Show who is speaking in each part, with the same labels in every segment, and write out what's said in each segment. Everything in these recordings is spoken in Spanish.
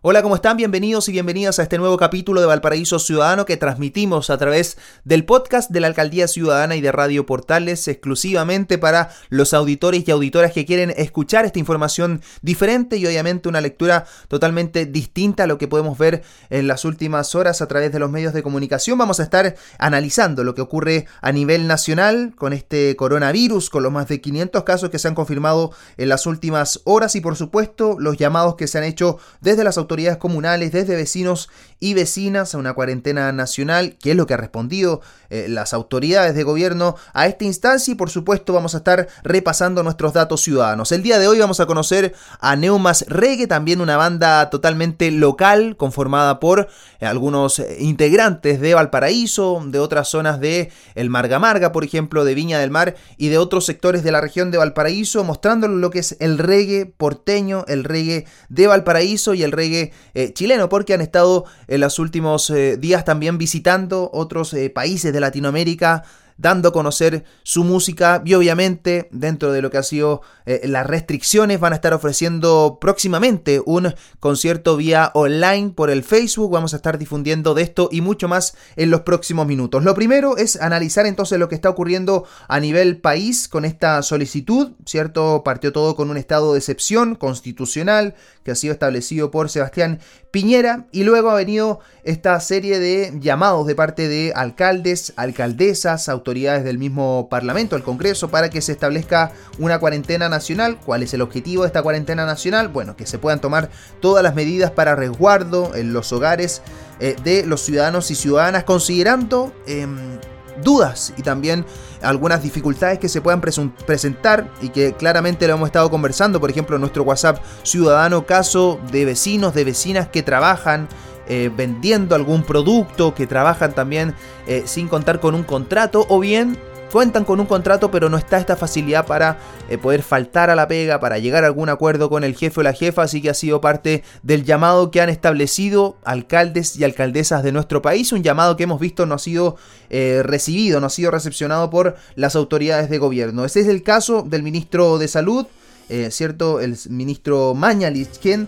Speaker 1: Hola, ¿cómo están? Bienvenidos y bienvenidas a este nuevo capítulo de Valparaíso Ciudadano que transmitimos a través del podcast de la Alcaldía Ciudadana y de Radio Portales exclusivamente para los auditores y auditoras que quieren escuchar esta información diferente y obviamente una lectura totalmente distinta a lo que podemos ver en las últimas horas a través de los medios de comunicación. Vamos a estar analizando lo que ocurre a nivel nacional con este coronavirus, con los más de 500 casos que se han confirmado en las últimas horas y por supuesto los llamados que se han hecho desde las autoridades autoridades comunales, desde vecinos y vecinas a una cuarentena nacional, que es lo que ha respondido eh, las autoridades de gobierno a esta instancia y por supuesto vamos a estar repasando nuestros datos ciudadanos. El día de hoy vamos a conocer a Neumas Reggae, también una banda totalmente local conformada por eh, algunos eh, integrantes de Valparaíso, de otras zonas de el Marga Marga, por ejemplo, de Viña del Mar y de otros sectores de la región de Valparaíso, mostrando lo que es el reggae porteño, el reggae de Valparaíso y el reggae eh, chileno, porque han estado en los últimos eh, días también visitando otros eh, países de Latinoamérica dando a conocer su música y obviamente dentro de lo que ha sido eh, las restricciones van a estar ofreciendo próximamente un concierto vía online por el Facebook, vamos a estar difundiendo de esto y mucho más en los próximos minutos. Lo primero es analizar entonces lo que está ocurriendo a nivel país con esta solicitud, ¿cierto? Partió todo con un estado de excepción constitucional que ha sido establecido por Sebastián Piñera y luego ha venido esta serie de llamados de parte de alcaldes, alcaldesas, autoridades del mismo Parlamento, el Congreso, para que se establezca una cuarentena nacional. ¿Cuál es el objetivo de esta cuarentena nacional? Bueno, que se puedan tomar todas las medidas para resguardo en los hogares eh, de los ciudadanos y ciudadanas, considerando em, dudas y también algunas dificultades que se puedan presentar y que claramente lo hemos estado conversando, por ejemplo, en nuestro WhatsApp ciudadano, caso de vecinos, de vecinas que trabajan eh, vendiendo algún producto, que trabajan también eh, sin contar con un contrato, o bien cuentan con un contrato pero no está esta facilidad para eh, poder faltar a la pega, para llegar a algún acuerdo con el jefe o la jefa, así que ha sido parte del llamado que han establecido alcaldes y alcaldesas de nuestro país, un llamado que hemos visto no ha sido eh, recibido, no ha sido recepcionado por las autoridades de gobierno. Ese es el caso del ministro de Salud, eh, ¿cierto? El ministro Mañalich, quien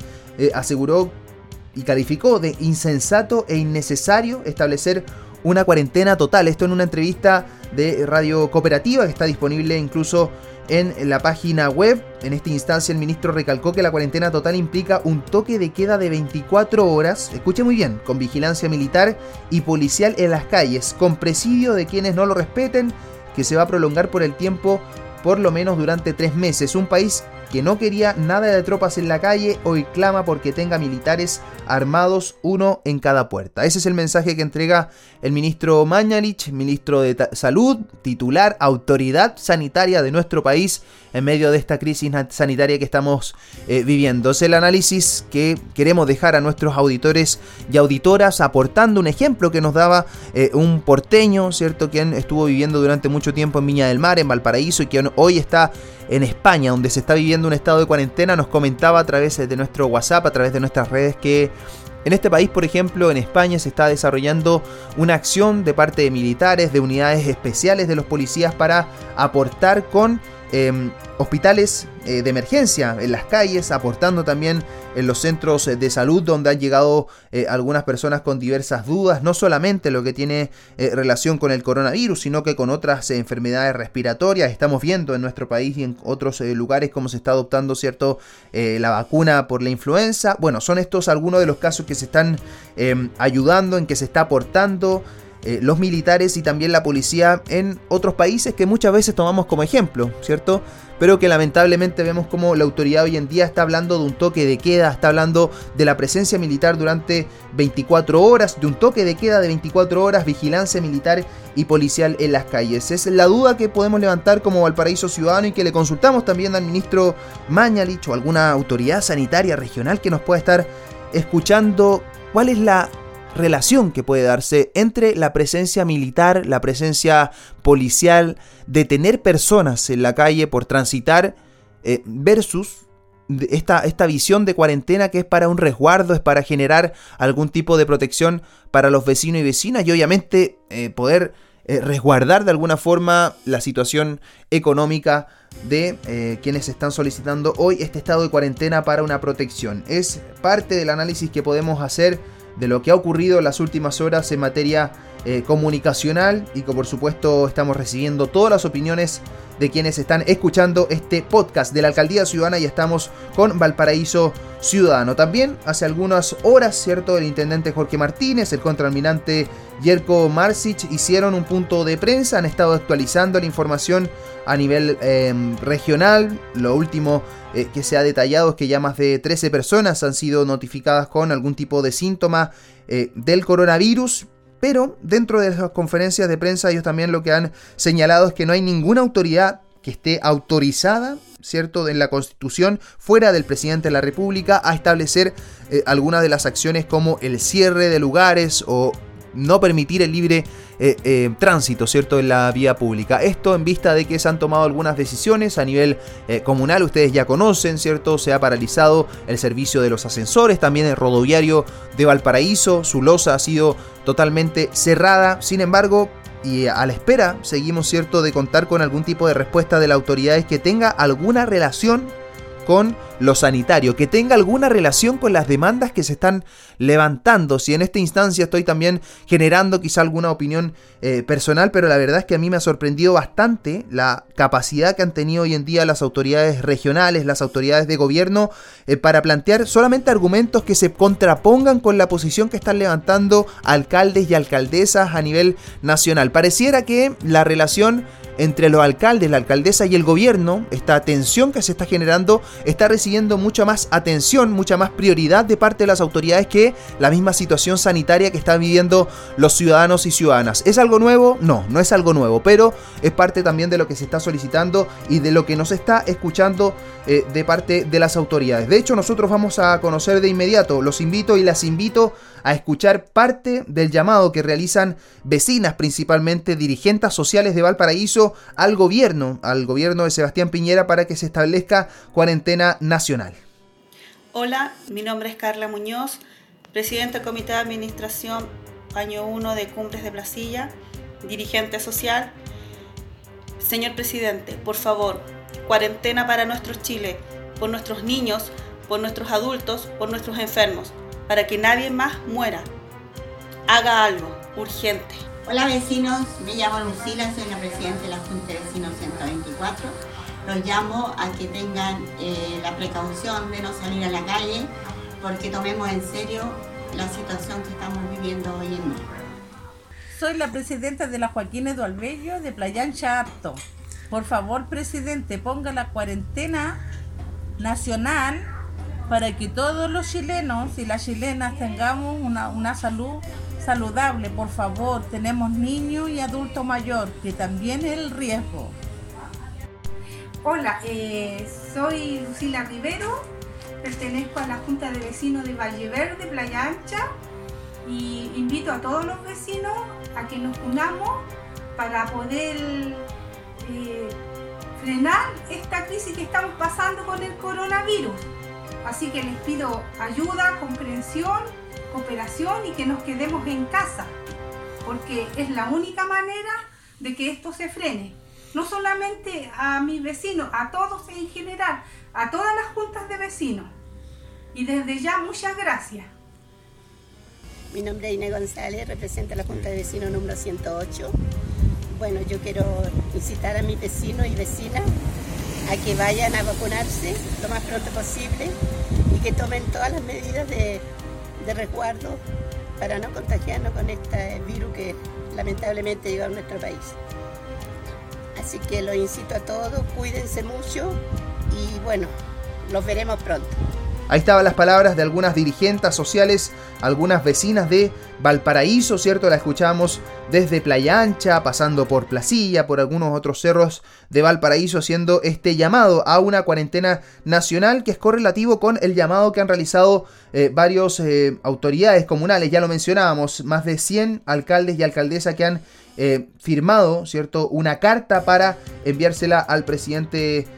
Speaker 1: aseguró y calificó de insensato e innecesario establecer una cuarentena total. Esto en una entrevista de Radio Cooperativa que está disponible incluso en la página web. En esta instancia el ministro recalcó que la cuarentena total implica un toque de queda de 24 horas, escuche muy bien, con vigilancia militar y policial en las calles, con presidio de quienes no lo respeten, que se va a prolongar por el tiempo por lo menos durante tres meses. Un país que no quería nada de tropas en la calle, hoy clama porque tenga militares armados uno en cada puerta. Ese es el mensaje que entrega el ministro Mañalich, ministro de Salud, titular, autoridad sanitaria de nuestro país en medio de esta crisis sanitaria que estamos eh, viviendo. Es el análisis que queremos dejar a nuestros auditores y auditoras aportando un ejemplo que nos daba eh, un porteño, ¿cierto? Quien estuvo viviendo durante mucho tiempo en Viña del Mar, en Valparaíso y que hoy está en España, donde se está viviendo un estado de cuarentena, nos comentaba a través de nuestro WhatsApp, a través de nuestras redes, que en este país, por ejemplo, en España, se está desarrollando una acción de parte de militares, de unidades especiales de los policías para aportar con Em, hospitales eh, de emergencia en las calles, aportando también en los centros de salud donde han llegado eh, algunas personas con diversas dudas, no solamente lo que tiene eh, relación con el coronavirus, sino que con otras enfermedades respiratorias. Estamos viendo en nuestro país y en otros lugares cómo se está adoptando, ¿cierto?, la vacuna por la influenza. Bueno, son estos algunos de los casos que se están em, ayudando, en que se está aportando. Eh, los militares y también la policía en otros países que muchas veces tomamos como ejemplo, ¿cierto? Pero que lamentablemente vemos como la autoridad hoy en día está hablando de un toque de queda, está hablando de la presencia militar durante 24 horas, de un toque de queda de 24 horas, vigilancia militar y policial en las calles. Es la duda que podemos levantar como Valparaíso Ciudadano y que le consultamos también al ministro Mañalich o alguna autoridad sanitaria regional que nos pueda estar escuchando cuál es la relación que puede darse entre la presencia militar, la presencia policial, de tener personas en la calle por transitar, eh, versus esta, esta, visión de cuarentena que es para un resguardo, es para generar algún tipo de protección para los vecinos y vecinas y obviamente eh, poder eh, resguardar de alguna forma la situación económica de quienes están solicitando hoy este estado de cuarentena para una protección. Es parte del análisis que podemos hacer de lo que ha ocurrido en las últimas horas en materia eh, comunicacional y que por supuesto estamos recibiendo todas las opiniones de quienes están escuchando este podcast de la Alcaldía Ciudadana y estamos con Valparaíso Ciudadano. También hace algunas horas, ¿cierto? El intendente Jorge Martínez, el contraalmirante Yerko Marsic hicieron un punto de prensa, han estado actualizando la información a nivel em, regional. Lo último eh, que se ha detallado es que ya más de 13 personas han sido notificadas con algún tipo de síntoma eh, del coronavirus. Pero dentro de las conferencias de prensa ellos también lo que han señalado es que no hay ninguna autoridad que esté autorizada, ¿cierto?, en la Constitución, fuera del presidente de la República, a establecer eh, algunas de las acciones como el cierre de lugares o no permitir el libre eh, eh, tránsito, ¿cierto?, en la vía pública. Esto en vista de que se han tomado algunas decisiones a nivel eh, comunal, ustedes ya conocen, ¿cierto? Se ha paralizado el servicio de los ascensores, también el rodoviario de Valparaíso, su losa ha sido totalmente cerrada, sin embargo, y a la espera seguimos, ¿cierto?, de contar con algún tipo de respuesta de las autoridades que tenga alguna relación con lo sanitario, que tenga alguna relación con las demandas que se están levantando. Si en esta instancia estoy también generando quizá alguna opinión eh, personal, pero la verdad es que a mí me ha sorprendido bastante la capacidad que han tenido hoy en día las autoridades regionales, las autoridades de gobierno, eh, para plantear solamente argumentos que se contrapongan con la posición que están levantando alcaldes y alcaldesas a nivel nacional. Pareciera que la relación entre los alcaldes, la alcaldesa y el gobierno, esta tensión que se está generando, está recibiendo mucha más atención, mucha más prioridad de parte de las autoridades que la misma situación sanitaria que están viviendo los ciudadanos y ciudadanas. ¿Es algo nuevo? No, no es algo nuevo, pero es parte también de lo que se está solicitando y de lo que nos está escuchando eh, de parte de las autoridades. De hecho, nosotros vamos a conocer de inmediato, los invito y las invito a escuchar parte del llamado que realizan vecinas, principalmente dirigentes sociales de Valparaíso, al gobierno, al gobierno de Sebastián Piñera para que se establezca cuarentena nacional.
Speaker 2: Hola, mi nombre es Carla Muñoz, presidenta del Comité de Administración año 1 de Cumbres de Placilla, dirigente social. Señor presidente, por favor, cuarentena para nuestros Chile, por nuestros niños, por nuestros adultos, por nuestros enfermos para que nadie más muera. Haga algo, urgente.
Speaker 3: Hola vecinos, me llamo Lucila, soy la presidenta de la Junta de Vecinos 124. Los llamo a que tengan eh, la precaución de no salir a la calle porque tomemos en serio la situación que estamos viviendo hoy en día.
Speaker 4: Soy la presidenta de la Joaquín Eduardo de Playa Ancha Por favor, presidente, ponga la cuarentena nacional para que todos los chilenos y las chilenas tengamos una, salud saludable. Por favor, tenemos niños y adulto mayor, que también es el riesgo.
Speaker 5: Hola, eh, soy Lucila Rivero, pertenezco a la Junta de Vecinos de Valle Verde, Playa Ancha, y invito a todos los vecinos a que nos unamos para poder eh, frenar esta crisis que estamos pasando con el coronavirus. Así que les pido ayuda, comprensión, cooperación y que nos quedemos en casa, porque es la única manera de que esto se frene. No solamente a mis vecinos, a todos en general, a todas las juntas de vecinos. Y desde ya muchas gracias.
Speaker 6: Mi nombre es Inés González, represento a la Junta de Vecinos número 108. Bueno, yo quiero incitar a mis vecinos y vecinas a que vayan a vacunarse lo más pronto posible y que tomen todas las medidas de, resguardo para no contagiarnos con este virus que lamentablemente llegó a nuestro país. Así que los incito a todos, cuídense mucho y bueno, los veremos pronto.
Speaker 1: Ahí estaban las palabras de algunas dirigentes sociales, algunas vecinas de Valparaíso, ¿cierto? La escuchamos desde Playa Ancha, pasando por Placilla, por algunos otros cerros de Valparaíso, haciendo este llamado a una cuarentena nacional que es correlativo con el llamado que han realizado eh, varios eh, autoridades comunales, ya lo mencionábamos, más de 100 alcaldes y alcaldesas que han eh, firmado, ¿cierto? Una carta para enviársela al presidente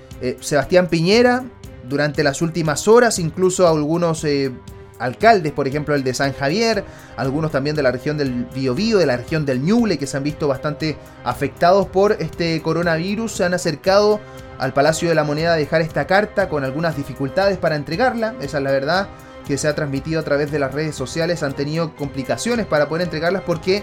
Speaker 1: Sebastián Piñera durante las últimas horas, incluso algunos eh, alcaldes, por ejemplo el de San Javier, algunos también de la región del Biobío, de la región del Ñuble, que se han visto bastante afectados por este coronavirus, se han acercado al Palacio de la Moneda a dejar esta carta con algunas dificultades para entregarla, esa es la verdad que se ha transmitido a través de las redes sociales. Han tenido complicaciones para poder entregarlas porque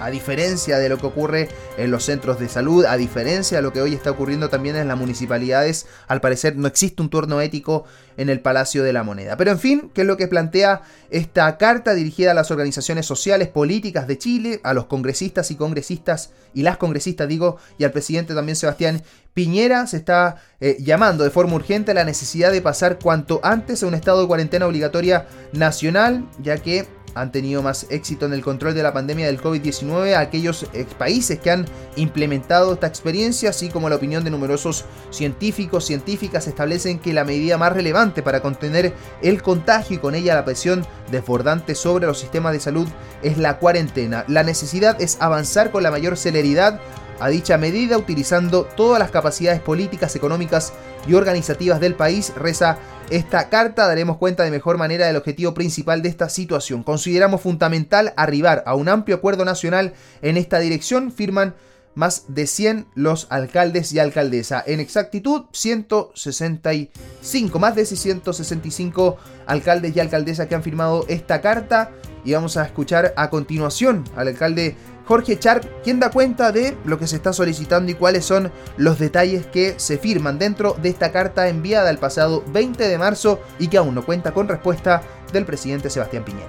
Speaker 1: a, diferencia de lo que ocurre en los centros de salud, a diferencia de lo que hoy está ocurriendo también en las municipalidades, al parecer no existe un turno ético en el Palacio de la Moneda. Pero en fin, ¿qué es lo que plantea esta carta dirigida a las organizaciones sociales, políticas de Chile, a los congresistas y congresistas, y las congresistas digo, y al presidente también Sebastián Piñera? Se está eh, llamando de forma urgente a la necesidad de pasar cuanto antes a un estado de cuarentena obligatoria nacional, ya que han tenido más éxito en el control de la pandemia del COVID-19 aquellos países que han implementado esta experiencia, así como la opinión de numerosos científicos, científicas establecen que la medida más relevante para contener el contagio y con ella la presión desbordante sobre los sistemas de salud es la cuarentena. La necesidad es avanzar con la mayor celeridad a dicha medida utilizando todas las capacidades políticas, económicas y organizativas del país, reza esta carta, daremos cuenta de mejor manera del objetivo principal de esta situación. Consideramos fundamental arribar a un amplio acuerdo nacional en esta dirección, firman más de 100 los alcaldes y alcaldesa. En exactitud, 165, más de 165 alcaldes y alcaldesas que han firmado esta carta. Y vamos a escuchar a continuación al alcalde Jorge Charp, quien da cuenta de lo que se está solicitando y cuáles son los detalles que se firman dentro de esta carta enviada el pasado 20 de marzo y que aún no cuenta con respuesta del presidente Sebastián Piñera.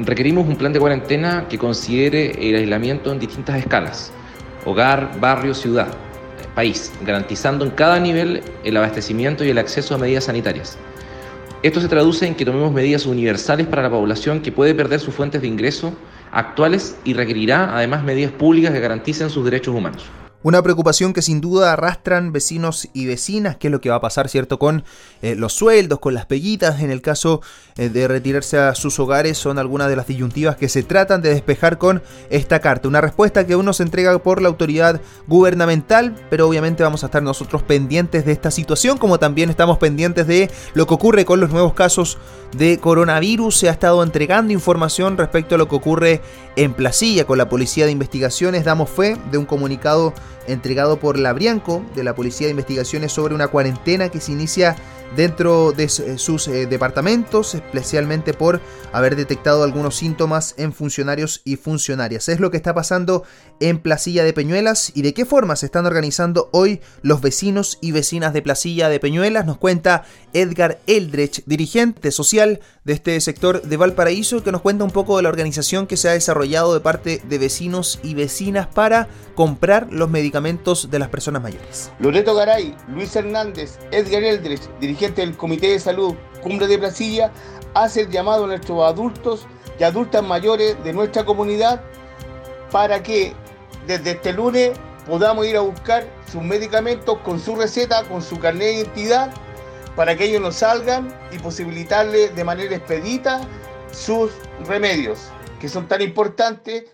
Speaker 7: Requerimos un plan de cuarentena que considere el aislamiento en distintas escalas, hogar, barrio, ciudad, país, garantizando en cada nivel el abastecimiento y el acceso a medidas sanitarias. Esto se traduce en que tomemos medidas universales para la población que puede perder sus fuentes de ingreso actuales y requerirá además medidas públicas que garanticen sus derechos humanos.
Speaker 1: Una preocupación que sin duda arrastran vecinos y vecinas, qué es lo que va a pasar, ¿cierto? Con eh, los sueldos, con las peguitas, en el caso eh, de retirarse a sus hogares, son algunas de las disyuntivas que se tratan de despejar con esta carta. Una respuesta que uno se entrega por la autoridad gubernamental, pero obviamente vamos a estar nosotros pendientes de esta situación, como también estamos pendientes de lo que ocurre con los nuevos casos de coronavirus. Se ha estado entregando información respecto a lo que ocurre en Placilla con la Policía de Investigaciones. Damos fe de un comunicado entregado por la Brianco de la Policía de Investigaciones sobre una cuarentena que se inicia dentro de eh, sus eh, departamentos, especialmente por haber detectado algunos síntomas en funcionarios y funcionarias. Es lo que está pasando en Placilla de Peñuelas y de qué forma se están organizando hoy los vecinos y vecinas de Placilla de Peñuelas, nos cuenta Edgar Eldrech, dirigente social de este sector de Valparaíso, que nos cuenta un poco de la organización que se ha desarrollado de parte de vecinos y vecinas para comprar los medicamentos de las personas mayores.
Speaker 8: Loreto Garay, Luis Hernández, Edgar Eldrech, dirigente del Comité de Salud Cumbre de Placilla, hace el llamado a nuestros adultos y adultas mayores de nuestra comunidad para que desde este lunes podamos ir a buscar sus medicamentos con su receta, con su carnet de identidad para que ellos nos salgan y posibilitarles de manera expedita sus remedios, que son tan importantes.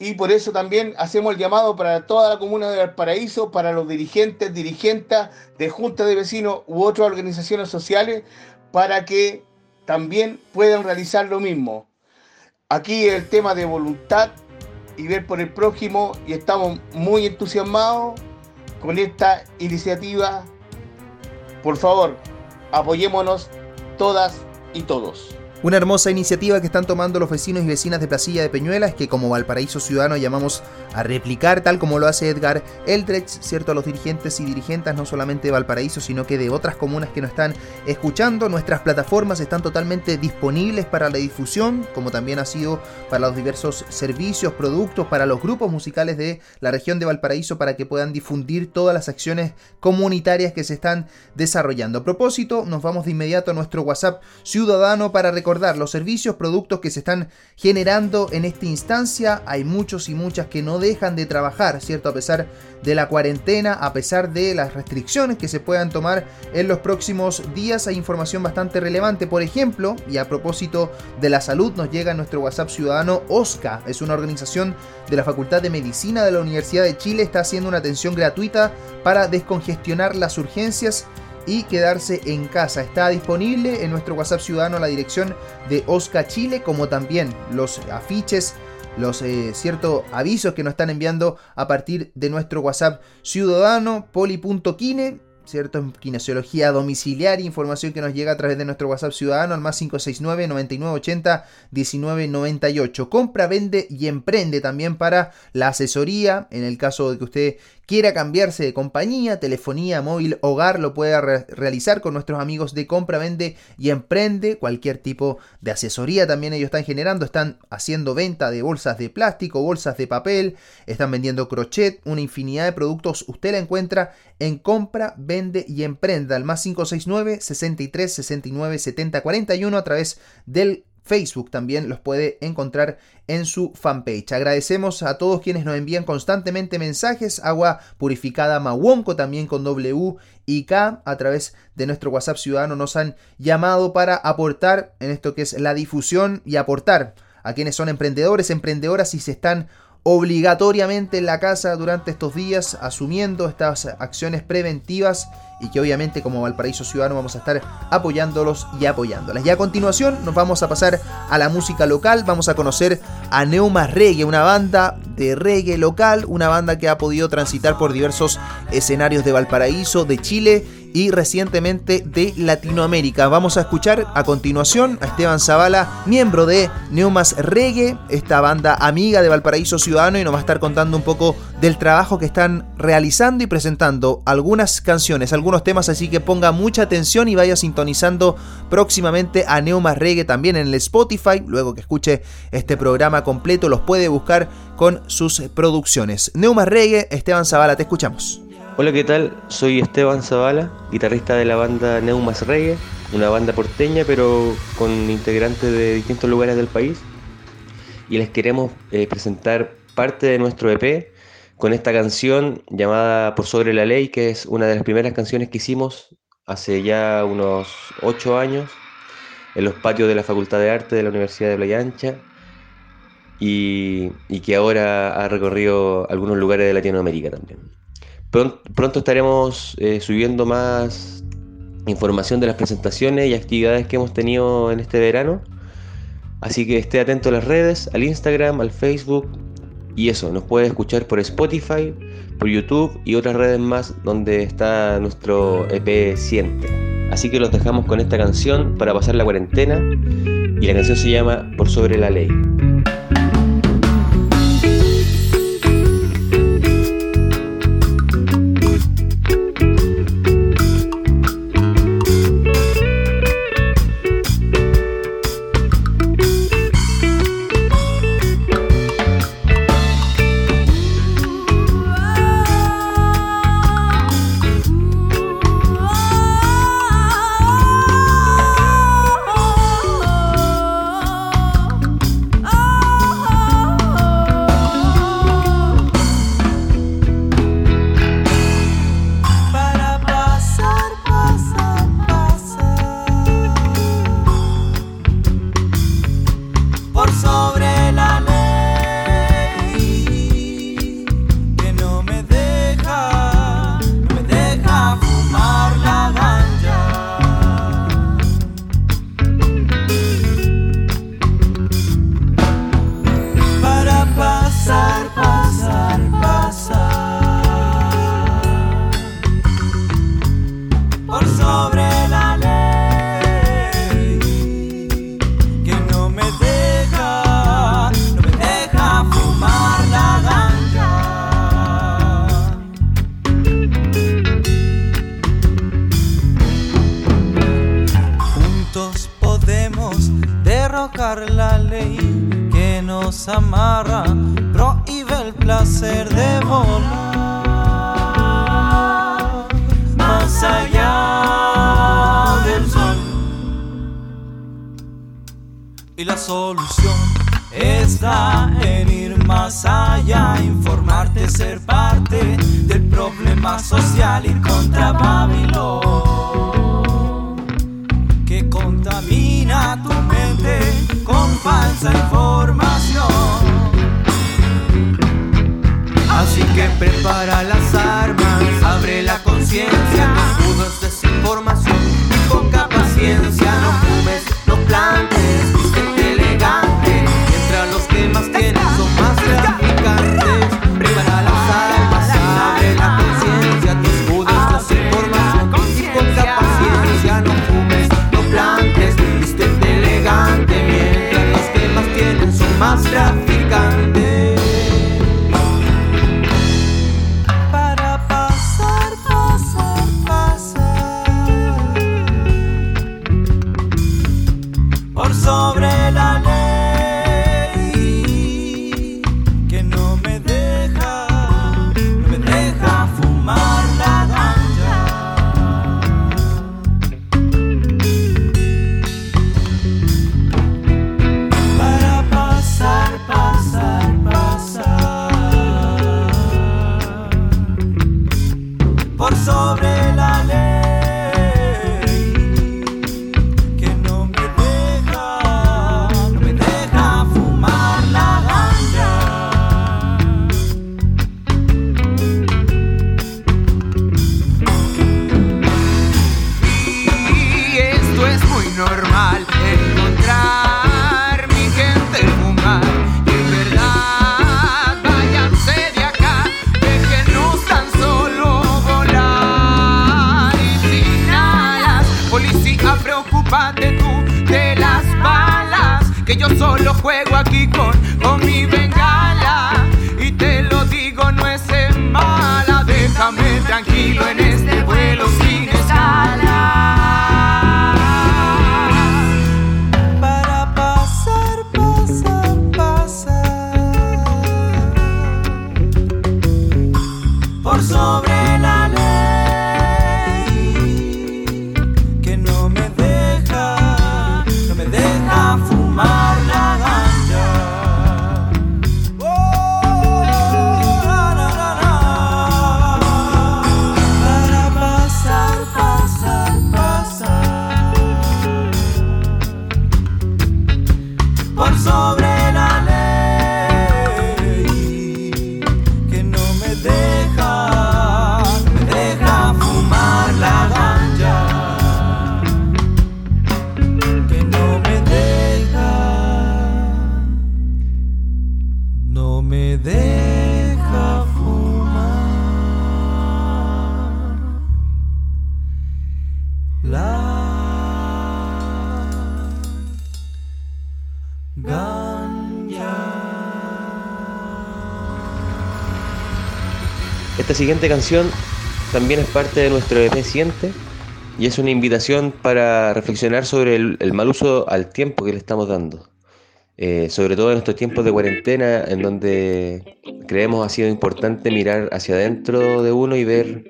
Speaker 8: Y por eso también hacemos el llamado para toda la comuna de Valparaíso, para los dirigentes, dirigentes de juntas de vecinos u otras organizaciones sociales, para que también puedan realizar lo mismo. Aquí el tema de voluntad y ver por el prójimo y estamos muy entusiasmados con esta iniciativa. Por favor, apoyémonos todas y todos.
Speaker 1: Una hermosa iniciativa que están tomando los vecinos y vecinas de Placilla de Peñuelas, que como Valparaíso Ciudadano llamamos a replicar, tal como lo hace Edgar Eldredge, ¿cierto? A los dirigentes y dirigentes no solamente de Valparaíso, sino que de otras comunas que nos están escuchando. Nuestras plataformas están totalmente disponibles para la difusión, como también ha sido para los diversos servicios, productos, para los grupos musicales de la región de Valparaíso, para que puedan difundir todas las acciones comunitarias que se están desarrollando. A propósito, nos vamos de inmediato a nuestro WhatsApp ciudadano para recordar los servicios, productos que se están generando en esta instancia. Hay muchos y muchas que no dejan de trabajar, ¿cierto? A pesar de la cuarentena, a pesar de las restricciones que se puedan tomar en los próximos días, hay información bastante relevante. Por ejemplo, y a propósito de la salud, nos llega nuestro WhatsApp ciudadano OSCA. Es una organización de la Facultad de Medicina de la Universidad de Chile. Está haciendo una atención gratuita para descongestionar las urgencias y quedarse en casa. Está disponible en nuestro WhatsApp ciudadano la dirección de Osca Chile, como también los afiches los eh, ciertos avisos que nos están enviando a partir de nuestro WhatsApp ciudadano poli.kine ¿cierto? En kinesiología domiciliaria, información que nos llega a través de nuestro WhatsApp ciudadano al más 569 9980 1998. Compra, vende y emprende también para la asesoría, en el caso de que usted quiera cambiarse de compañía, telefonía, móvil, hogar, lo puede realizar con nuestros amigos de compra, vende y emprende. Cualquier tipo de asesoría también ellos están generando. Están haciendo venta de bolsas de plástico, bolsas de papel, están vendiendo crochet, una infinidad de productos. Usted la encuentra en compra, vende y emprenda al más 569 63 69 70 41 a través del Facebook también los puede encontrar en su fanpage. Agradecemos a todos quienes nos envían constantemente mensajes. Agua purificada Mawonco también con W y K a través de nuestro WhatsApp ciudadano nos han llamado para aportar en esto que es la difusión y aportar a quienes son emprendedores, emprendedoras y se están obligatoriamente en la casa durante estos días, asumiendo estas acciones preventivas y que obviamente como Valparaíso Ciudadano vamos a estar apoyándolos y apoyándolas. Y a continuación nos vamos a pasar a la música local, vamos a conocer a Neuma Reggae, una banda de reggae local, una banda que ha podido transitar por diversos escenarios de Valparaíso, de Chile y recientemente de Latinoamérica. Vamos a escuchar a continuación a Esteban Zavala, miembro de Neumas Reggae, esta banda amiga de Valparaíso Ciudadano y nos va a estar contando un poco del trabajo que están realizando y presentando algunas canciones, algunos temas, así que ponga mucha atención y vaya sintonizando próximamente a Neumas Reggae también en el Spotify, luego que escuche este programa completo los puede buscar con sus producciones. Neumas Reggae, Esteban Zavala, te escuchamos.
Speaker 9: Hola, ¿qué tal? Soy Esteban Zavala, guitarrista de la banda Neumas Reggae, una banda porteña pero con integrantes de distintos lugares del país. Y les queremos eh, presentar parte de nuestro EP con esta canción llamada Por sobre la ley, que es una de las primeras canciones que hicimos hace ya unos ocho años en los patios de la Facultad de Arte de la Universidad de Playa Ancha y, y que ahora ha recorrido algunos lugares de Latinoamérica también. Pronto, estaremos eh, subiendo más información de las presentaciones y actividades que hemos tenido en este verano. Así que esté atento a las redes, al Instagram, al Facebook. Y eso, nos puede escuchar por Spotify, por YouTube y otras redes más donde está nuestro EP Siente. Así que los dejamos con esta canción para pasar la cuarentena. Y la canción se llama Por sobre la ley.
Speaker 10: y la solución está en ir más allá, informarte, ser parte del problema social, ir contra Babilón, que contamina tu mente con
Speaker 11: falsa información. Así que prepara las armas, abre la conciencia, no dudes desinformación y poca paciencia, no fumes, no
Speaker 9: plantes. Siguiente canción también es parte de nuestro EP Siente y es una invitación para reflexionar sobre el, el mal uso al tiempo que le estamos dando. Eh, sobre todo en estos tiempos de cuarentena en donde creemos ha sido importante mirar hacia adentro de uno y ver,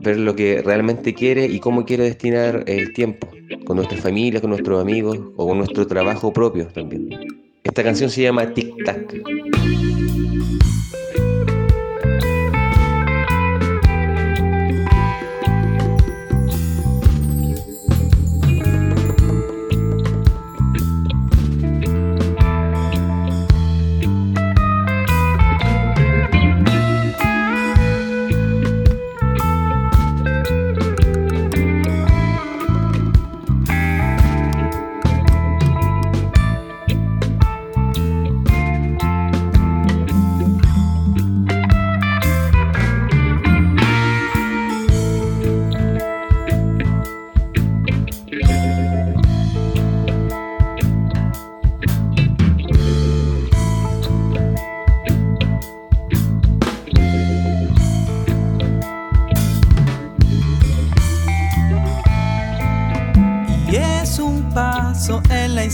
Speaker 9: ver lo que realmente quiere y cómo quiere destinar el tiempo, con nuestra familia, con nuestros amigos o con nuestro trabajo propio también. Esta canción se llama Tic Tac.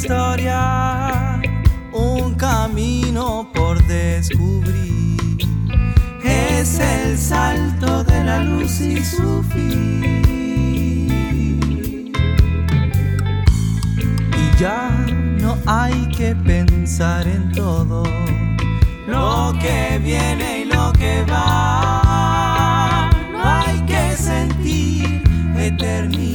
Speaker 11: Historia, un camino por descubrir. Es el salto de la luz y su fin. Y ya no hay que pensar en todo lo que viene y lo que va. No hay que sentir eternidad.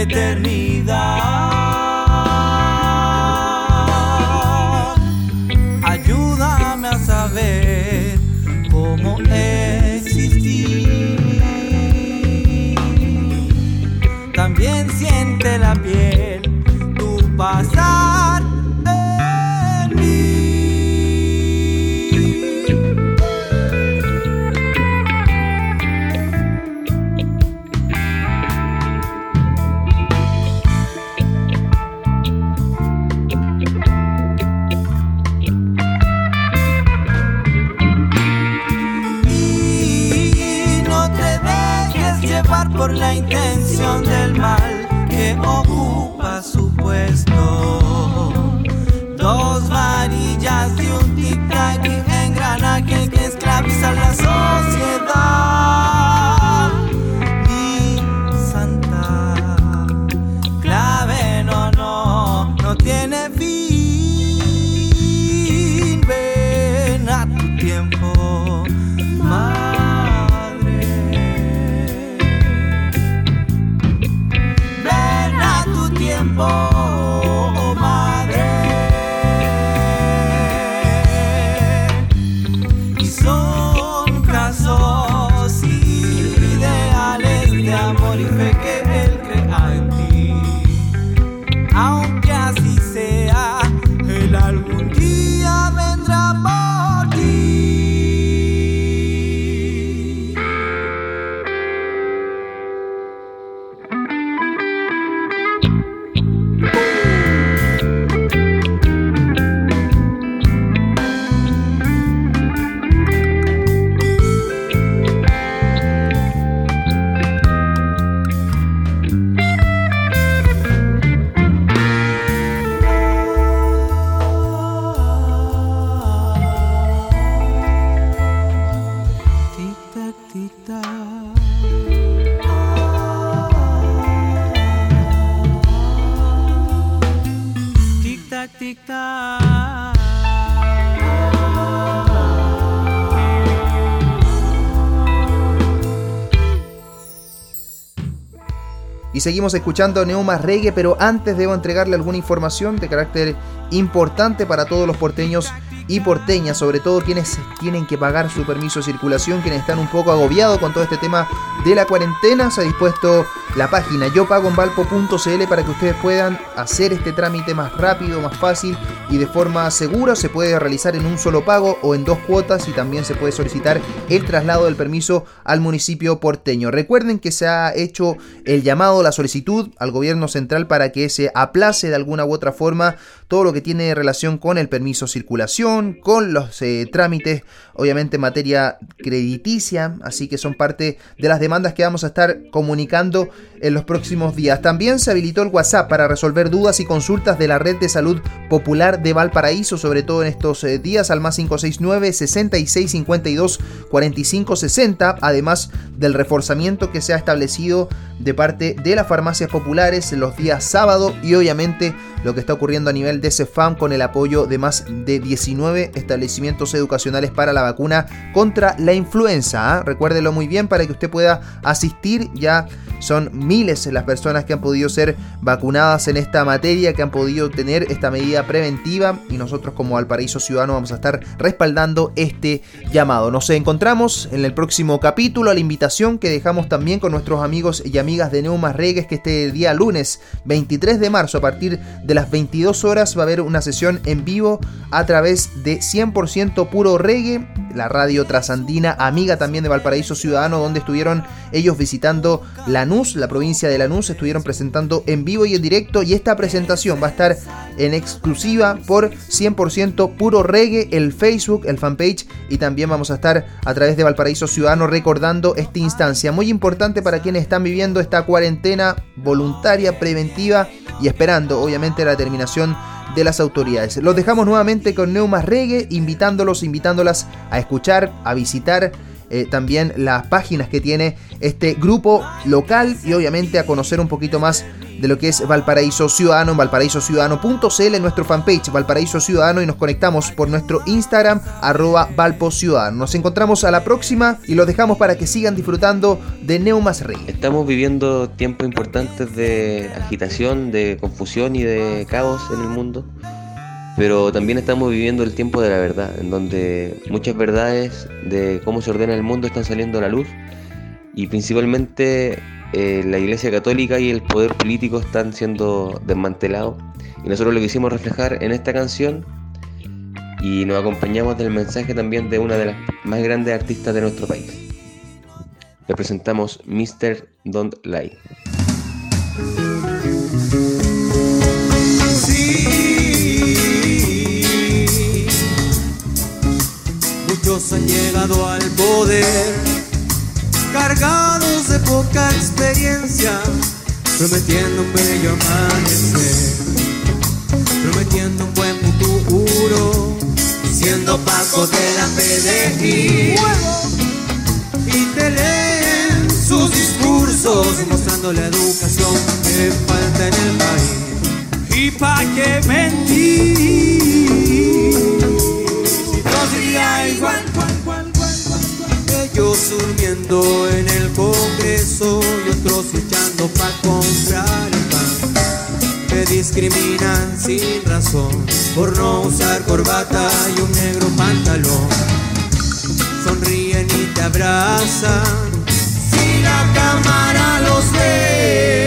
Speaker 11: Eternidad.
Speaker 12: Y
Speaker 1: seguimos escuchando Neumas Reggae, pero antes debo entregarle alguna información de carácter importante para todos los porteños y porteñas, sobre todo quienes tienen que pagar su permiso de circulación, quienes están un poco agobiados con todo este tema de la cuarentena. Se ha dispuesto la página yopagoenvalpo.cl para que ustedes puedan hacer este trámite más rápido, más fácil y de forma segura. Se puede realizar en un solo pago o en dos cuotas y también se puede solicitar el traslado del permiso al municipio porteño. Recuerden que se ha hecho el llamado, la solicitud al gobierno central para que se aplace de alguna u otra forma todo lo que tiene relación con el permiso de circulación, con los eh, trámites, obviamente en materia crediticia, así que son parte de las demandas que vamos a estar comunicando en los próximos días. También se habilitó el WhatsApp para resolver dudas y consultas de la Red de Salud Popular de Valparaíso, sobre todo en estos eh, días, al más 569 6652 4560, además del reforzamiento que se ha establecido de parte de las farmacias populares los días sábado y obviamente lo que está ocurriendo a nivel de CEFAM con el apoyo de más de 19 establecimientos educacionales para la vacuna contra la influenza. ¿ah? Recuérdelo muy bien para que usted pueda asistir. Ya son miles las personas que han podido ser vacunadas en esta materia, que han podido tener esta medida preventiva y nosotros como Valparaíso Ciudadano vamos a estar respaldando este llamado. Nos encontramos en el próximo capítulo, a la invitación que dejamos también con nuestros amigos y amigas de Neumas Regues, que este día lunes 23 de marzo a partir de las 22 horas va a haber una sesión en vivo a través de 100% puro reggae, la radio trasandina, amiga también de Valparaíso Ciudadano, donde estuvieron ellos visitando Lanús, la provincia de Lanús, estuvieron presentando en vivo y en directo y esta presentación va a estar en exclusiva por 100% puro reggae, el Facebook, el fanpage y también vamos a estar a través de Valparaíso Ciudadano recordando esta instancia muy importante para quienes están viviendo esta cuarentena voluntaria, preventiva y esperando obviamente la terminación de las autoridades. Los dejamos nuevamente con Neumas Reggae, invitándolos, invitándolas a escuchar, a visitar eh, también las páginas que tiene este grupo local y obviamente a conocer un poquito más de lo que es Valparaíso Ciudadano en valparaísociudadano.cl en nuestro fanpage Valparaíso Ciudadano y nos conectamos por nuestro Instagram arroba Valpo Ciudadano. Nos encontramos a la próxima y los dejamos para que sigan disfrutando de Neumas Reggae.
Speaker 13: Estamos viviendo tiempos importantes de agitación, de confusión y de caos en el mundo, pero también estamos viviendo el tiempo de la verdad, en donde muchas verdades de cómo se ordena el mundo están saliendo a la luz y principalmente eh, la Iglesia Católica y el poder político están siendo desmantelados y nosotros lo quisimos reflejar en esta canción y nos acompañamos del mensaje también de una de las más grandes artistas de nuestro país. Le presentamos Mr. Don't Lie.
Speaker 12: han llegado al poder, cargados de poca
Speaker 11: experiencia, prometiendo un bello amanecer, prometiendo un buen futuro, siendo Paco de la PDI. Y te leen sus discursos, mostrando la educación que falta en el país. Y pa' que mentir Durmiendo en el Congreso y otros echando para comprar el pan. Me discriminan sin razón por no usar corbata y un negro pantalón. Sonríen y te abrazan si la cámara los ve.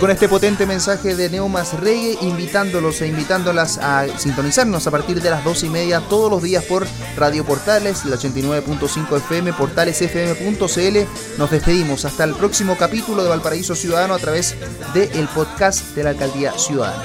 Speaker 1: Con este potente mensaje de Neumas Reggae, invitándolos e invitándolas a sintonizarnos a partir de las 12 y media todos los días por Radio Portales, la 89.5 FM, portalesfm.cl. Nos despedimos hasta el próximo capítulo de Valparaíso Ciudadano a través del podcast de la Alcaldía Ciudadana.